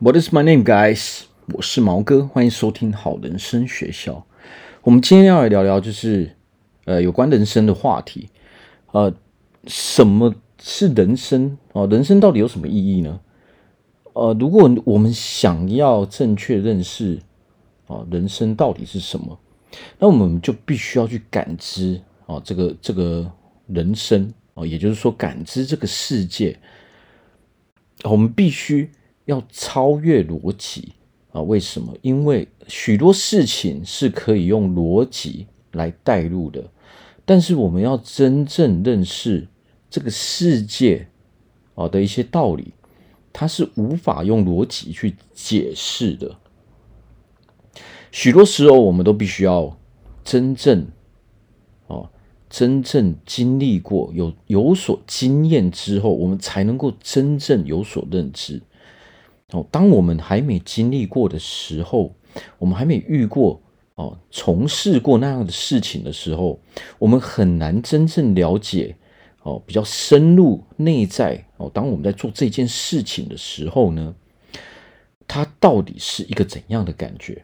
What is my name, guys？我是毛哥，欢迎收听好人生学校。我们今天要来聊聊，就是呃有关人生的话题。呃，什么是人生？哦，人生到底有什么意义呢？呃，如果我们想要正确认识啊，人生到底是什么，那我们就必须要去感知啊，这个这个人生啊，也就是说，感知这个世界。我们必须。要超越逻辑啊？为什么？因为许多事情是可以用逻辑来带入的，但是我们要真正认识这个世界啊的一些道理，它是无法用逻辑去解释的。许多时候，我们都必须要真正啊，真正经历过、有有所经验之后，我们才能够真正有所认知。哦，当我们还没经历过的时候，我们还没遇过哦，从事过那样的事情的时候，我们很难真正了解哦，比较深入内在哦。当我们在做这件事情的时候呢，它到底是一个怎样的感觉？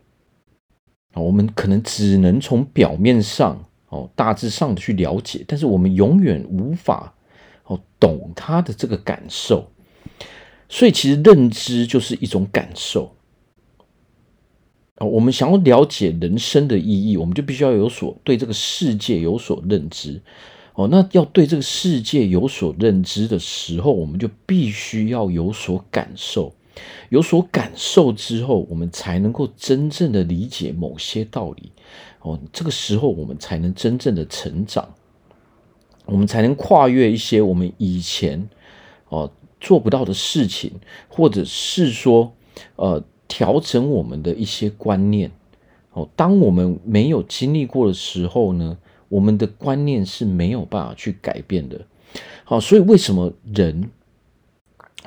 啊，我们可能只能从表面上哦，大致上的去了解，但是我们永远无法哦懂它的这个感受。所以，其实认知就是一种感受啊。我们想要了解人生的意义，我们就必须要有所对这个世界有所认知哦。那要对这个世界有所认知的时候，我们就必须要有所感受。有所感受之后，我们才能够真正的理解某些道理哦。这个时候，我们才能真正的成长，我们才能跨越一些我们以前哦。做不到的事情，或者是说，呃，调整我们的一些观念。哦，当我们没有经历过的时候呢，我们的观念是没有办法去改变的。好，所以为什么人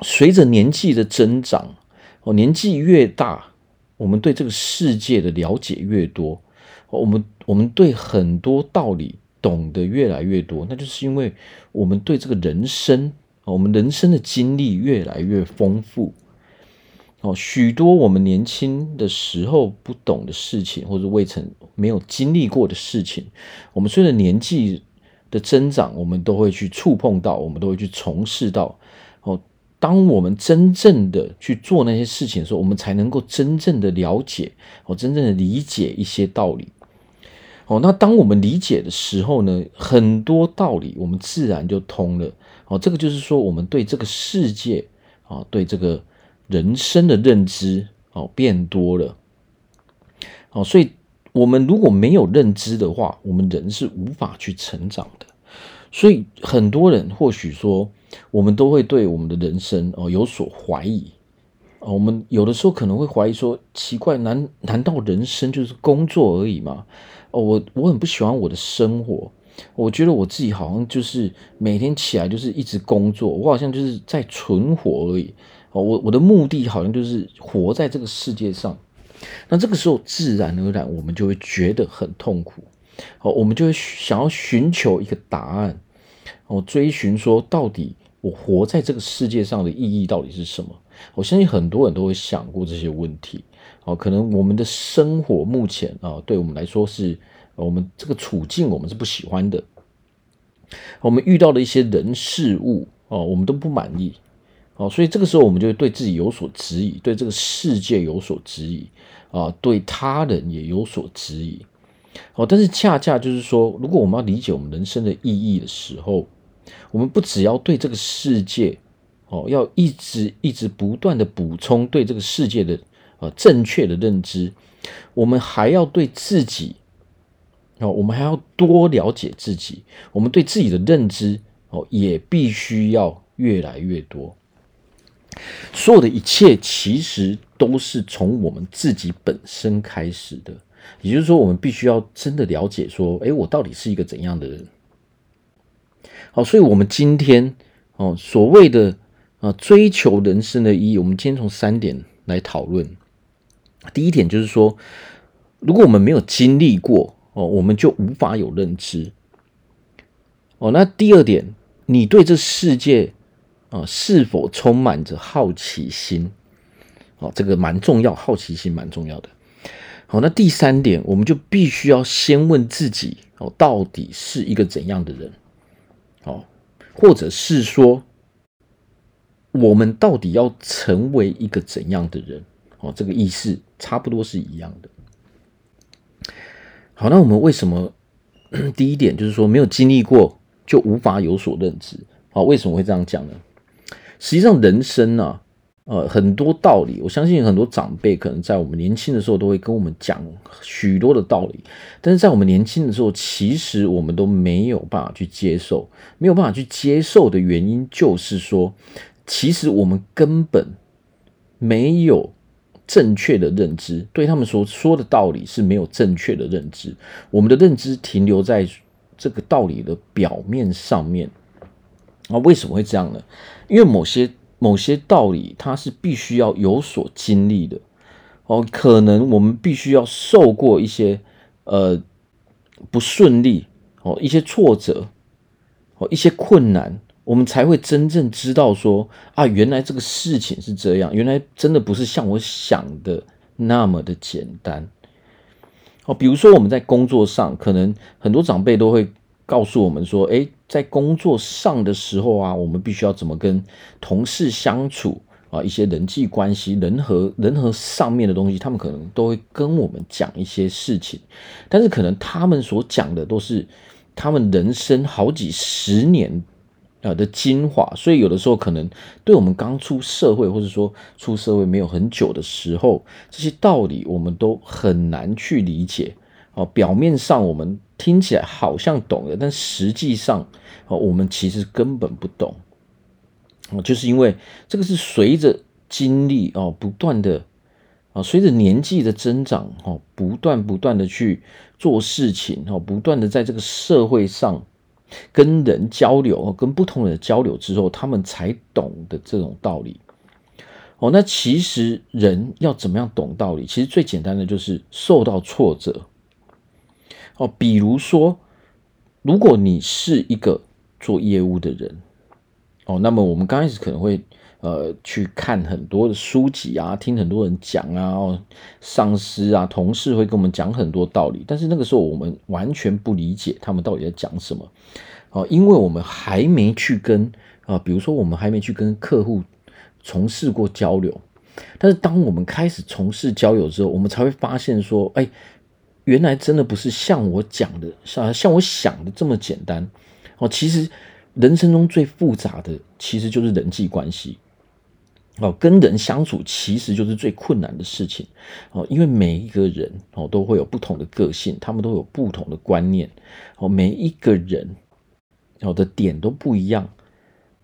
随着年纪的增长，哦，年纪越大，我们对这个世界的了解越多，我们我们对很多道理懂得越来越多，那就是因为我们对这个人生。我们人生的经历越来越丰富，哦，许多我们年轻的时候不懂的事情，或者未曾没有经历过的事情，我们随着年纪的增长，我们都会去触碰到，我们都会去从事到。哦，当我们真正的去做那些事情的时候，我们才能够真正的了解，哦，真正的理解一些道理。哦，那当我们理解的时候呢，很多道理我们自然就通了。哦，这个就是说，我们对这个世界啊，对这个人生的认知哦变多了。哦，所以我们如果没有认知的话，我们人是无法去成长的。所以很多人或许说，我们都会对我们的人生哦有所怀疑。哦，我们有的时候可能会怀疑说，奇怪，难难道人生就是工作而已吗？哦，我我很不喜欢我的生活。我觉得我自己好像就是每天起来就是一直工作，我好像就是在存活而已。哦，我我的目的好像就是活在这个世界上。那这个时候自然而然我们就会觉得很痛苦。哦，我们就会想要寻求一个答案。哦，追寻说到底我活在这个世界上的意义到底是什么？我相信很多人都会想过这些问题。哦，可能我们的生活目前啊，对我们来说是。我们这个处境，我们是不喜欢的。我们遇到的一些人事物哦，我们都不满意哦，所以这个时候我们就会对自己有所质疑，对这个世界有所质疑啊，对他人也有所质疑哦。但是恰恰就是说，如果我们要理解我们人生的意义的时候，我们不只要对这个世界哦，要一直一直不断的补充对这个世界的呃正确的认知，我们还要对自己。哦，我们还要多了解自己，我们对自己的认知哦，也必须要越来越多。所有的一切其实都是从我们自己本身开始的，也就是说，我们必须要真的了解说，诶，我到底是一个怎样的人？好，所以，我们今天哦，所谓的啊，追求人生的意义，我们今天从三点来讨论。第一点就是说，如果我们没有经历过。哦，我们就无法有认知。哦，那第二点，你对这世界啊是否充满着好奇心？哦，这个蛮重要，好奇心蛮重要的。好，那第三点，我们就必须要先问自己哦，到底是一个怎样的人？哦，或者是说，我们到底要成为一个怎样的人？哦，这个意思差不多是一样的。好，那我们为什么第一点就是说没有经历过就无法有所认知？好，为什么会这样讲呢？实际上，人生呢、啊？呃，很多道理，我相信很多长辈可能在我们年轻的时候都会跟我们讲许多的道理，但是在我们年轻的时候，其实我们都没有办法去接受，没有办法去接受的原因就是说，其实我们根本没有正确的认知，对他们所说的道理是没有正确的认知，我们的认知停留在这个道理的表面上面。啊，为什么会这样呢？因为某些。某些道理，它是必须要有所经历的哦。可能我们必须要受过一些呃不顺利哦，一些挫折哦，一些困难，我们才会真正知道说啊，原来这个事情是这样，原来真的不是像我想的那么的简单哦。比如说我们在工作上，可能很多长辈都会。告诉我们说，诶，在工作上的时候啊，我们必须要怎么跟同事相处啊？一些人际关系、人和人和上面的东西，他们可能都会跟我们讲一些事情，但是可能他们所讲的都是他们人生好几十年啊的精华，所以有的时候可能对我们刚出社会，或者说出社会没有很久的时候，这些道理我们都很难去理解。哦，表面上我们听起来好像懂了，但实际上，哦，我们其实根本不懂。哦，就是因为这个是随着经历哦，不断的啊，随着年纪的增长，哦，不断不断的去做事情，哦，不断的在这个社会上跟人交流，跟不同人交流之后，他们才懂的这种道理。哦，那其实人要怎么样懂道理？其实最简单的就是受到挫折。哦，比如说，如果你是一个做业务的人，哦，那么我们刚开始可能会呃去看很多的书籍啊，听很多人讲啊，上司啊、同事会跟我们讲很多道理，但是那个时候我们完全不理解他们到底在讲什么，哦，因为我们还没去跟啊、比如说我们还没去跟客户从事过交流，但是当我们开始从事交流之后，我们才会发现说，哎。原来真的不是像我讲的，像像我想的这么简单哦。其实人生中最复杂的，其实就是人际关系哦。跟人相处，其实就是最困难的事情哦。因为每一个人哦，都会有不同的个性，他们都有不同的观念哦。每一个人哦的点都不一样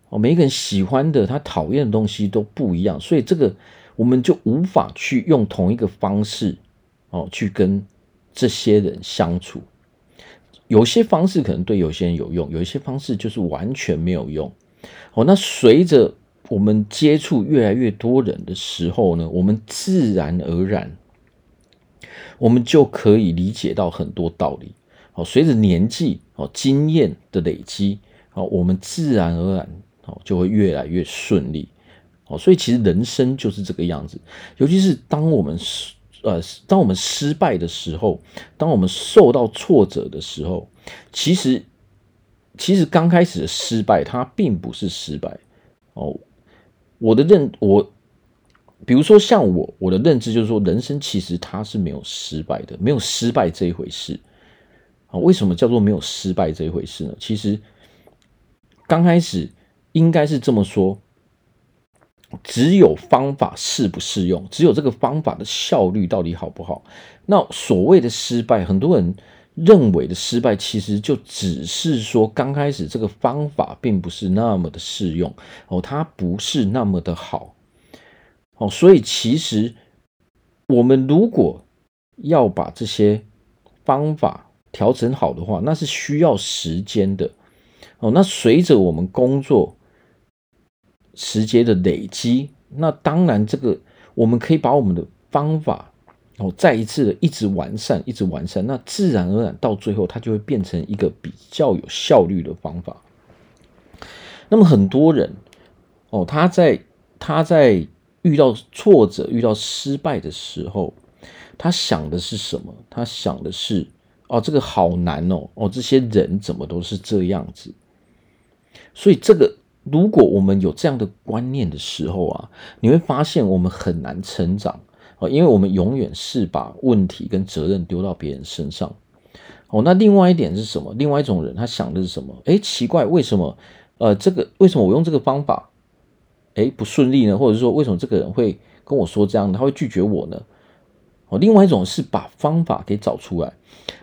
哦。每一个人喜欢的，他讨厌的东西都不一样，所以这个我们就无法去用同一个方式哦去跟。这些人相处，有些方式可能对有些人有用，有一些方式就是完全没有用。哦，那随着我们接触越来越多人的时候呢，我们自然而然，我们就可以理解到很多道理。哦，随着年纪哦经验的累积，哦，我们自然而然哦就会越来越顺利。哦，所以其实人生就是这个样子，尤其是当我们失。呃，当我们失败的时候，当我们受到挫折的时候，其实，其实刚开始的失败，它并不是失败哦。我的认我，比如说像我，我的认知就是说，人生其实它是没有失败的，没有失败这一回事啊。为什么叫做没有失败这一回事呢？其实刚开始应该是这么说。只有方法适不适用，只有这个方法的效率到底好不好？那所谓的失败，很多人认为的失败，其实就只是说刚开始这个方法并不是那么的适用哦，它不是那么的好哦，所以其实我们如果要把这些方法调整好的话，那是需要时间的哦。那随着我们工作。时间的累积，那当然，这个我们可以把我们的方法哦，再一次的一直完善，一直完善，那自然而然到最后，它就会变成一个比较有效率的方法。那么很多人哦，他在他在遇到挫折、遇到失败的时候，他想的是什么？他想的是哦，这个好难哦，哦，这些人怎么都是这样子？所以，这个如果我们有这样的观念的时候啊，你会发现我们很难成长因为我们永远是把问题跟责任丢到别人身上。哦，那另外一点是什么？另外一种人他想的是什么？诶，奇怪，为什么？呃，这个为什么我用这个方法？诶，不顺利呢？或者说，为什么这个人会跟我说这样，他会拒绝我呢？哦，另外一种是把方法给找出来。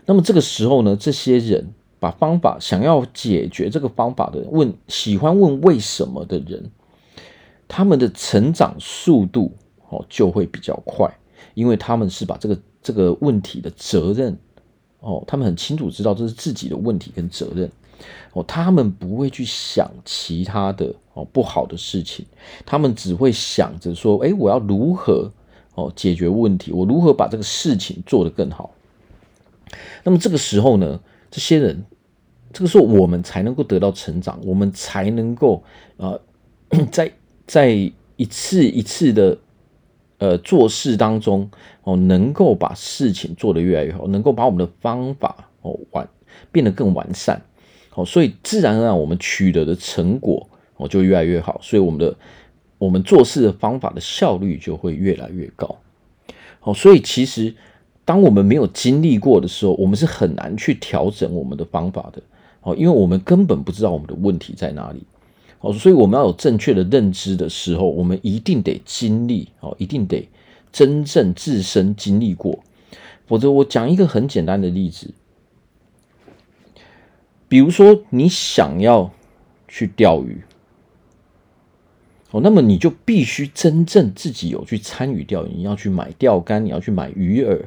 那么这个时候呢，这些人把方法想要解决这个方法的，问喜欢问为什么的人，他们的成长速度哦就会比较快，因为他们是把这个这个问题的责任哦，他们很清楚知道这是自己的问题跟责任。哦，他们不会去想其他的哦不好的事情，他们只会想着说，哎，我要如何哦解决问题，我如何把这个事情做得更好。那么这个时候呢，这些人，这个时候我们才能够得到成长，我们才能够呃 在在一次一次的呃做事当中哦，能够把事情做得越来越好，能够把我们的方法哦完变得更完善。哦，所以自然而然我们取得的成果哦就越来越好，所以我们的我们做事的方法的效率就会越来越高。哦，所以其实当我们没有经历过的时候，我们是很难去调整我们的方法的。哦，因为我们根本不知道我们的问题在哪里。好，所以我们要有正确的认知的时候，我们一定得经历，哦，一定得真正自身经历过，否则我讲一个很简单的例子。比如说，你想要去钓鱼，哦，那么你就必须真正自己有去参与钓鱼。你要去买钓竿，你要去买鱼饵，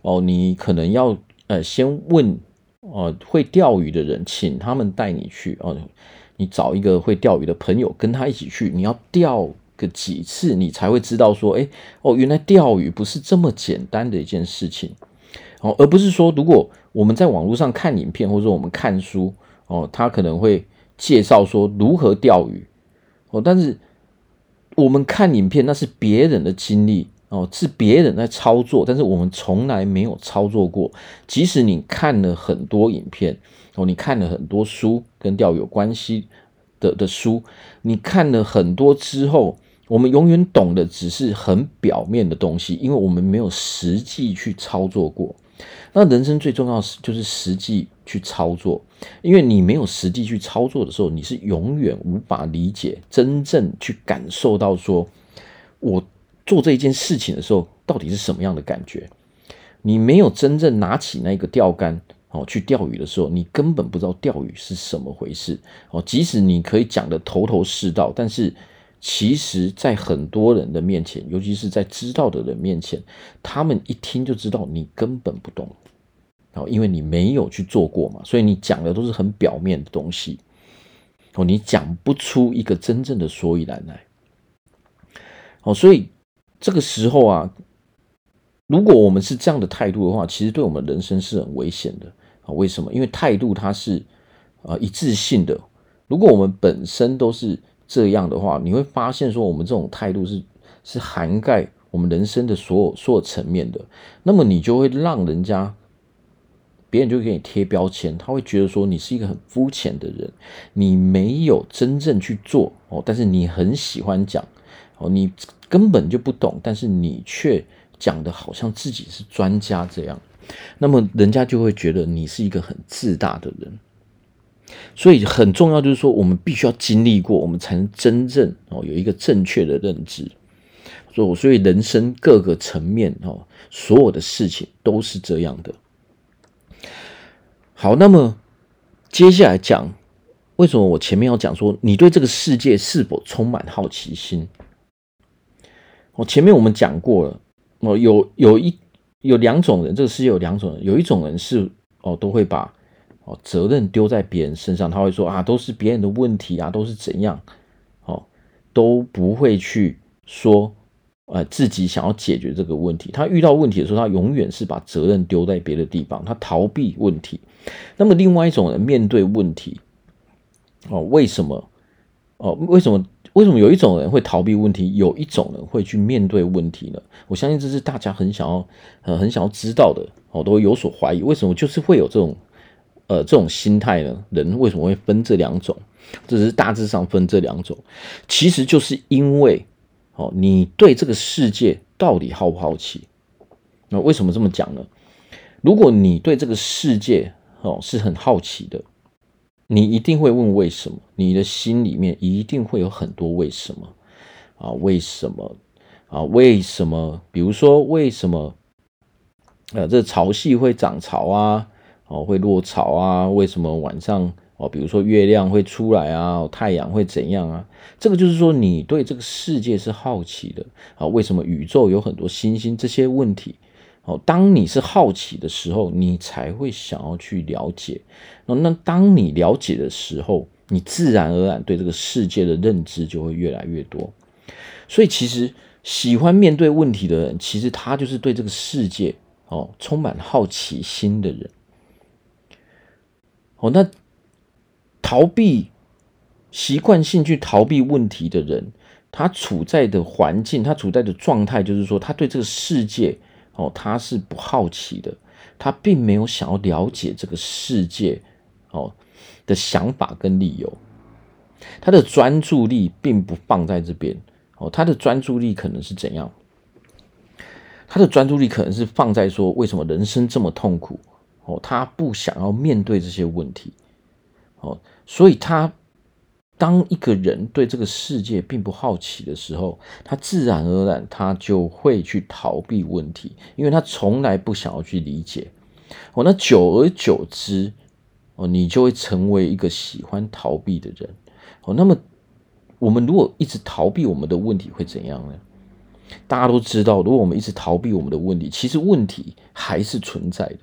哦，你可能要呃先问哦会钓鱼的人，请他们带你去哦。你找一个会钓鱼的朋友，跟他一起去。你要钓个几次，你才会知道说，哎，哦，原来钓鱼不是这么简单的一件事情。哦，而不是说，如果我们在网络上看影片，或者我们看书，哦，他可能会介绍说如何钓鱼，哦，但是我们看影片那是别人的经历，哦，是别人在操作，但是我们从来没有操作过。即使你看了很多影片，哦，你看了很多书跟钓有关系的的书，你看了很多之后。我们永远懂的只是很表面的东西，因为我们没有实际去操作过。那人生最重要是就是实际去操作，因为你没有实际去操作的时候，你是永远无法理解、真正去感受到说，我做这一件事情的时候到底是什么样的感觉。你没有真正拿起那个钓竿哦去钓鱼的时候，你根本不知道钓鱼是什么回事哦。即使你可以讲的头头是道，但是。其实，在很多人的面前，尤其是在知道的人面前，他们一听就知道你根本不懂，哦，因为你没有去做过嘛，所以你讲的都是很表面的东西，哦，你讲不出一个真正的所以然来，哦，所以这个时候啊，如果我们是这样的态度的话，其实对我们人生是很危险的啊。为什么？因为态度它是啊一致性的，如果我们本身都是。这样的话，你会发现说，我们这种态度是是涵盖我们人生的所有所有层面的。那么你就会让人家，别人就给你贴标签，他会觉得说你是一个很肤浅的人，你没有真正去做哦，但是你很喜欢讲哦，你根本就不懂，但是你却讲的好像自己是专家这样，那么人家就会觉得你是一个很自大的人。所以很重要，就是说，我们必须要经历过，我们才能真正哦有一个正确的认知。所以，所以人生各个层面哦，所有的事情都是这样的。好，那么接下来讲，为什么我前面要讲说，你对这个世界是否充满好奇心？我，前面我们讲过了，哦，有有一有两种人，这个世界有两种人，有一种人是哦都会把。哦，责任丢在别人身上，他会说啊，都是别人的问题啊，都是怎样，哦，都不会去说，呃，自己想要解决这个问题。他遇到问题的时候，他永远是把责任丢在别的地方，他逃避问题。那么，另外一种人面对问题，哦，为什么？哦，为什么为什么有一种人会逃避问题，有一种人会去面对问题呢？我相信这是大家很想要呃很想要知道的，我都会有所怀疑。为什么就是会有这种呃这种心态呢？人为什么会分这两种？这只是大致上分这两种，其实就是因为哦，你对这个世界到底好不好奇？那为什么这么讲呢？如果你对这个世界哦是很好奇的，你一定会问为什么？你的心里面一定会有很多为什么啊？为什么啊？为什么？比如说为什么？呃，这潮汐会涨潮啊？哦，会落潮啊？为什么晚上？哦，比如说月亮会出来啊，太阳会怎样啊？这个就是说你对这个世界是好奇的啊。为什么宇宙有很多星星？这些问题，哦，当你是好奇的时候，你才会想要去了解。那当你了解的时候，你自然而然对这个世界的认知就会越来越多。所以，其实喜欢面对问题的人，其实他就是对这个世界哦充满好奇心的人。哦，那。逃避，习惯性去逃避问题的人，他处在的环境，他处在的状态，就是说，他对这个世界，哦，他是不好奇的，他并没有想要了解这个世界，哦的想法跟理由，他的专注力并不放在这边，哦，他的专注力可能是怎样？他的专注力可能是放在说，为什么人生这么痛苦？哦，他不想要面对这些问题。哦，所以他当一个人对这个世界并不好奇的时候，他自然而然他就会去逃避问题，因为他从来不想要去理解。哦，那久而久之，哦，你就会成为一个喜欢逃避的人。哦，那么我们如果一直逃避我们的问题会怎样呢？大家都知道，如果我们一直逃避我们的问题，其实问题还是存在的。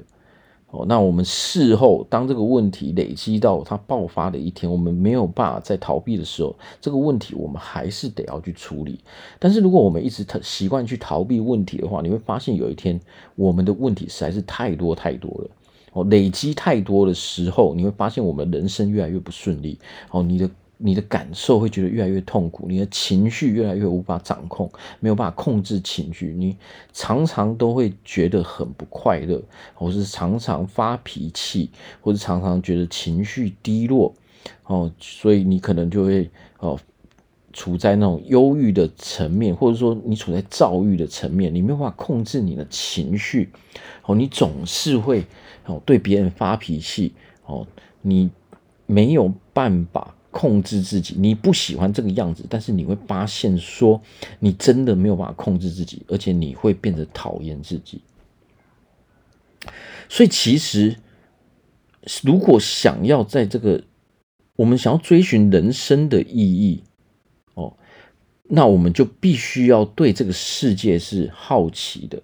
哦，那我们事后当这个问题累积到它爆发的一天，我们没有办法再逃避的时候，这个问题我们还是得要去处理。但是如果我们一直习惯去逃避问题的话，你会发现有一天我们的问题实在是太多太多了。哦，累积太多的时候，你会发现我们人生越来越不顺利。哦，你的。你的感受会觉得越来越痛苦，你的情绪越来越无法掌控，没有办法控制情绪，你常常都会觉得很不快乐，或是常常发脾气，或者常常觉得情绪低落，哦，所以你可能就会哦处在那种忧郁的层面，或者说你处在躁郁的层面，你没有办法控制你的情绪，哦，你总是会哦对别人发脾气，哦，你没有办法。控制自己，你不喜欢这个样子，但是你会发现说，你真的没有办法控制自己，而且你会变得讨厌自己。所以，其实如果想要在这个我们想要追寻人生的意义，哦，那我们就必须要对这个世界是好奇的，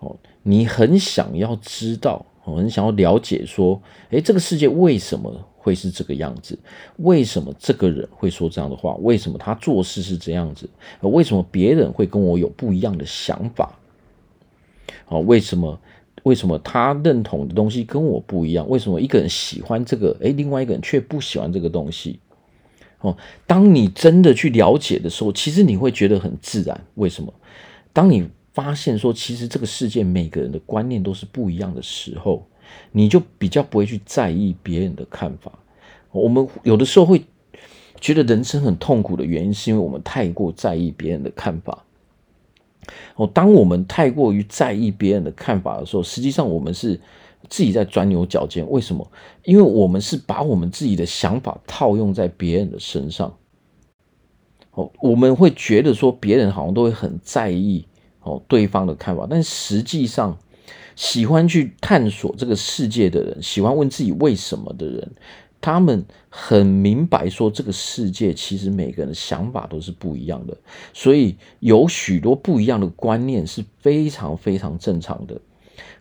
哦，你很想要知道，哦很想要了解，说，诶，这个世界为什么？会是这个样子？为什么这个人会说这样的话？为什么他做事是这样子？为什么别人会跟我有不一样的想法？哦，为什么？为什么他认同的东西跟我不一样？为什么一个人喜欢这个，诶，另外一个人却不喜欢这个东西？哦，当你真的去了解的时候，其实你会觉得很自然。为什么？当你发现说，其实这个世界每个人的观念都是不一样的时候。你就比较不会去在意别人的看法。我们有的时候会觉得人生很痛苦的原因，是因为我们太过在意别人的看法。哦，当我们太过于在意别人的看法的时候，实际上我们是自己在钻牛角尖。为什么？因为我们是把我们自己的想法套用在别人的身上。哦，我们会觉得说别人好像都会很在意哦对方的看法，但实际上。喜欢去探索这个世界的人，喜欢问自己为什么的人，他们很明白说，这个世界其实每个人的想法都是不一样的，所以有许多不一样的观念是非常非常正常的。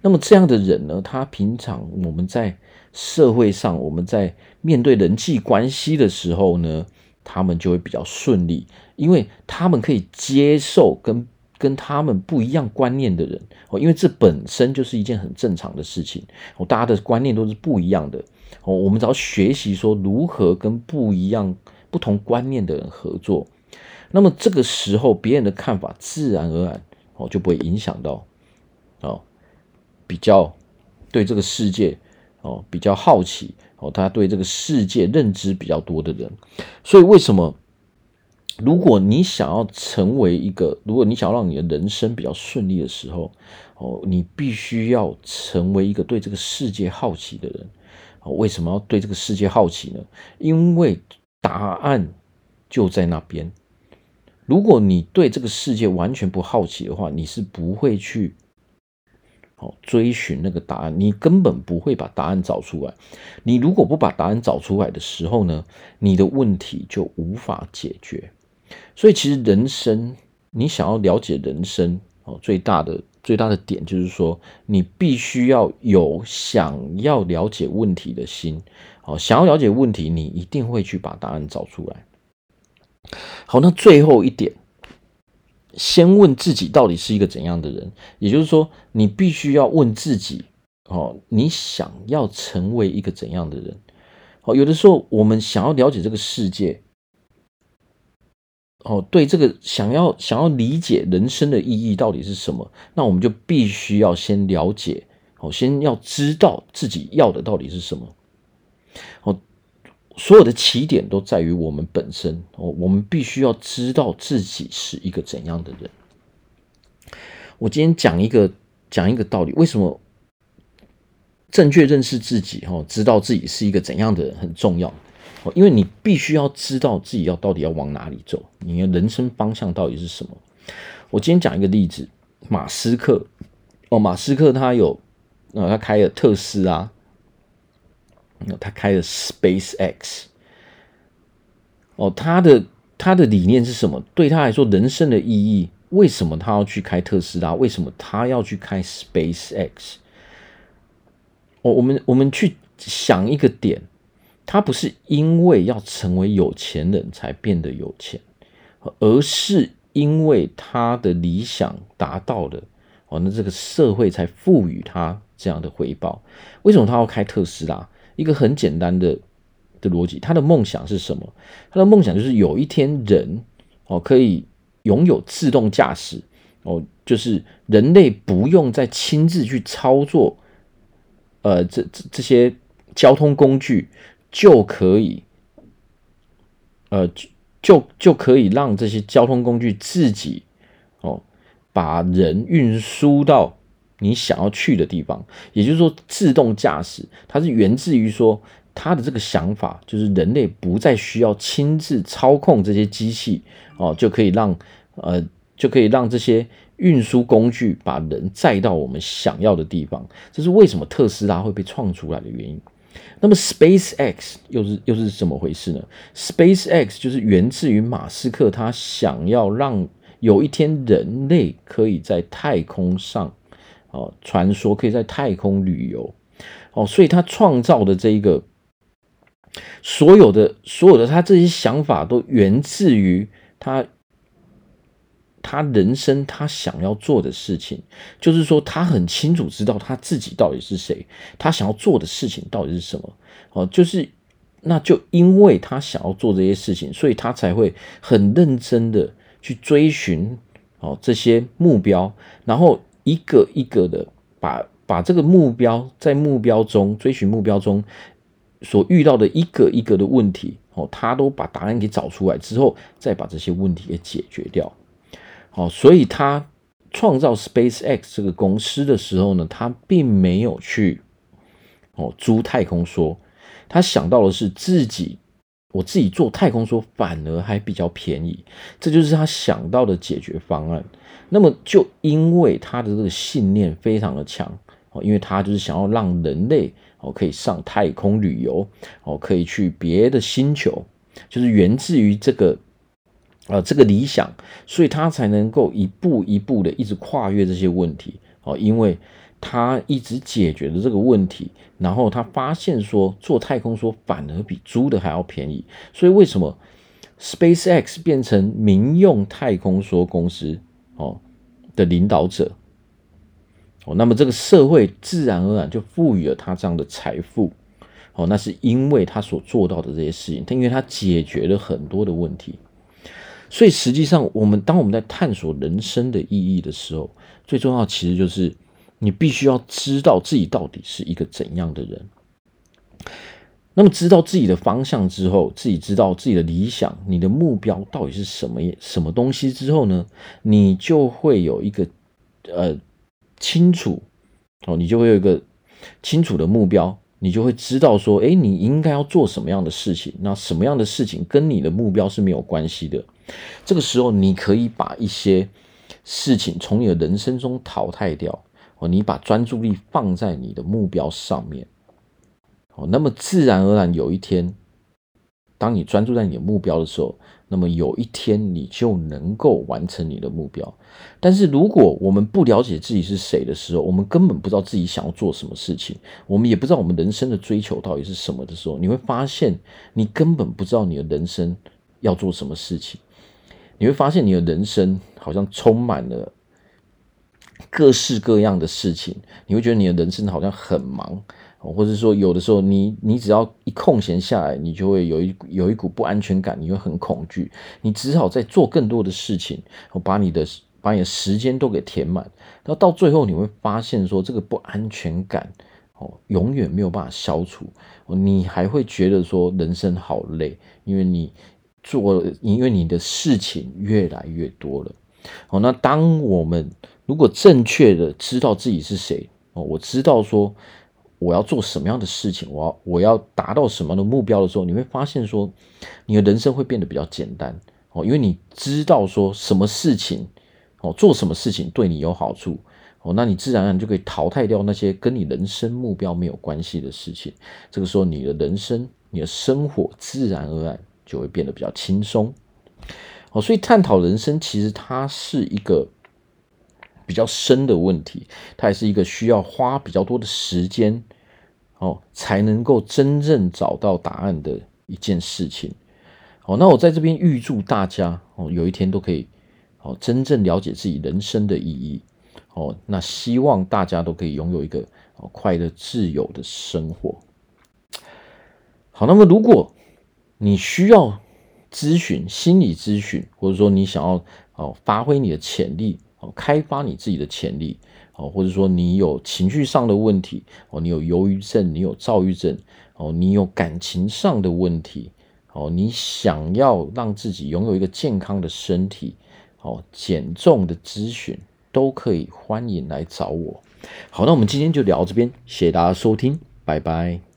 那么这样的人呢，他平常我们在社会上，我们在面对人际关系的时候呢，他们就会比较顺利，因为他们可以接受跟。跟他们不一样观念的人哦，因为这本身就是一件很正常的事情哦，大家的观念都是不一样的哦，我们只要学习说如何跟不一样、不同观念的人合作那么这个时候，别人的看法自然而然哦就不会影响到哦比较对这个世界哦比较好奇哦，他对这个世界认知比较多的人。所以为什么？如果你想要成为一个，如果你想要让你的人生比较顺利的时候，哦，你必须要成为一个对这个世界好奇的人。哦，为什么要对这个世界好奇呢？因为答案就在那边。如果你对这个世界完全不好奇的话，你是不会去哦追寻那个答案，你根本不会把答案找出来。你如果不把答案找出来的时候呢，你的问题就无法解决。所以，其实人生，你想要了解人生哦，最大的最大的点就是说，你必须要有想要了解问题的心。哦，想要了解问题，你一定会去把答案找出来。好，那最后一点，先问自己到底是一个怎样的人，也就是说，你必须要问自己，哦，你想要成为一个怎样的人？哦，有的时候我们想要了解这个世界。哦，对这个想要想要理解人生的意义到底是什么，那我们就必须要先了解，哦，先要知道自己要的到底是什么。哦，所有的起点都在于我们本身。哦，我们必须要知道自己是一个怎样的人。我今天讲一个讲一个道理，为什么正确认识自己，哦，知道自己是一个怎样的人很重要。因为你必须要知道自己要到底要往哪里走，你的人生方向到底是什么？我今天讲一个例子，马斯克哦，马斯克他有，呃他开了特斯拉，他开了 SpaceX，哦，他的他的理念是什么？对他来说，人生的意义，为什么他要去开特斯拉？为什么他要去开 SpaceX？哦，我们我们去想一个点。他不是因为要成为有钱人才变得有钱，而是因为他的理想达到了，哦，那这个社会才赋予他这样的回报。为什么他要开特斯拉？一个很简单的的逻辑，他的梦想是什么？他的梦想就是有一天人哦可以拥有自动驾驶哦，就是人类不用再亲自去操作，呃，这这这些交通工具。就可以，呃，就就就可以让这些交通工具自己哦，把人运输到你想要去的地方。也就是说，自动驾驶它是源自于说，它的这个想法就是人类不再需要亲自操控这些机器哦，就可以让呃，就可以让这些运输工具把人载到我们想要的地方。这是为什么特斯拉会被创出来的原因。那么 SpaceX 又是又是怎么回事呢？SpaceX 就是源自于马斯克，他想要让有一天人类可以在太空上哦传说，可以在太空旅游哦，所以他创造的这一个所有的所有的他这些想法都源自于他。他人生他想要做的事情，就是说他很清楚知道他自己到底是谁，他想要做的事情到底是什么。哦，就是那就因为他想要做这些事情，所以他才会很认真的去追寻哦这些目标，然后一个一个的把把这个目标在目标中追寻目标中所遇到的一个一个的问题哦，他都把答案给找出来之后，再把这些问题给解决掉。好，所以他创造 SpaceX 这个公司的时候呢，他并没有去哦租太空梭，他想到的是自己，我自己做太空梭反而还比较便宜，这就是他想到的解决方案。那么就因为他的这个信念非常的强哦，因为他就是想要让人类哦可以上太空旅游哦，可以去别的星球，就是源自于这个。呃，这个理想，所以他才能够一步一步的一直跨越这些问题哦，因为他一直解决了这个问题，然后他发现说做太空梭反而比租的还要便宜，所以为什么 SpaceX 变成民用太空梭公司哦的领导者哦，那么这个社会自然而然就赋予了他这样的财富哦，那是因为他所做到的这些事情，他因为他解决了很多的问题。所以实际上，我们当我们在探索人生的意义的时候，最重要其实就是你必须要知道自己到底是一个怎样的人。那么知道自己的方向之后，自己知道自己的理想、你的目标到底是什么什么东西之后呢，你就会有一个呃清楚哦，你就会有一个清楚的目标，你就会知道说，诶，你应该要做什么样的事情，那什么样的事情跟你的目标是没有关系的。这个时候，你可以把一些事情从你的人生中淘汰掉哦，你把专注力放在你的目标上面。哦，那么自然而然有一天，当你专注在你的目标的时候，那么有一天你就能够完成你的目标。但是如果我们不了解自己是谁的时候，我们根本不知道自己想要做什么事情，我们也不知道我们人生的追求到底是什么的时候，你会发现你根本不知道你的人生要做什么事情。你会发现你的人生好像充满了各式各样的事情，你会觉得你的人生好像很忙。或者说，有的时候你你只要一空闲下来，你就会有一有一股不安全感，你会很恐惧，你只好在做更多的事情，把你的把你的时间都给填满。那到最后你会发现，说这个不安全感哦，永远没有办法消除。你还会觉得说人生好累，因为你做，因为你的事情越来越多了。哦，那当我们如果正确的知道自己是谁哦，我知道说。我要做什么样的事情？我要我要达到什么样的目标的时候，你会发现说，你的人生会变得比较简单哦，因为你知道说什么事情哦，做什么事情对你有好处哦，那你自然而然就可以淘汰掉那些跟你人生目标没有关系的事情。这个时候，你的人生、你的生活自然而然就会变得比较轻松哦。所以，探讨人生其实它是一个。比较深的问题，它也是一个需要花比较多的时间哦，才能够真正找到答案的一件事情。哦，那我在这边预祝大家哦，有一天都可以哦，真正了解自己人生的意义。哦，那希望大家都可以拥有一个哦快乐自由的生活。好，那么如果你需要咨询心理咨询，或者说你想要哦发挥你的潜力。开发你自己的潜力，哦，或者说你有情绪上的问题，哦，你有忧郁症，你有躁郁症，哦，你有感情上的问题，哦，你想要让自己拥有一个健康的身体，哦，减重的咨询都可以欢迎来找我。好，那我们今天就聊这边，谢谢大家收听，拜拜。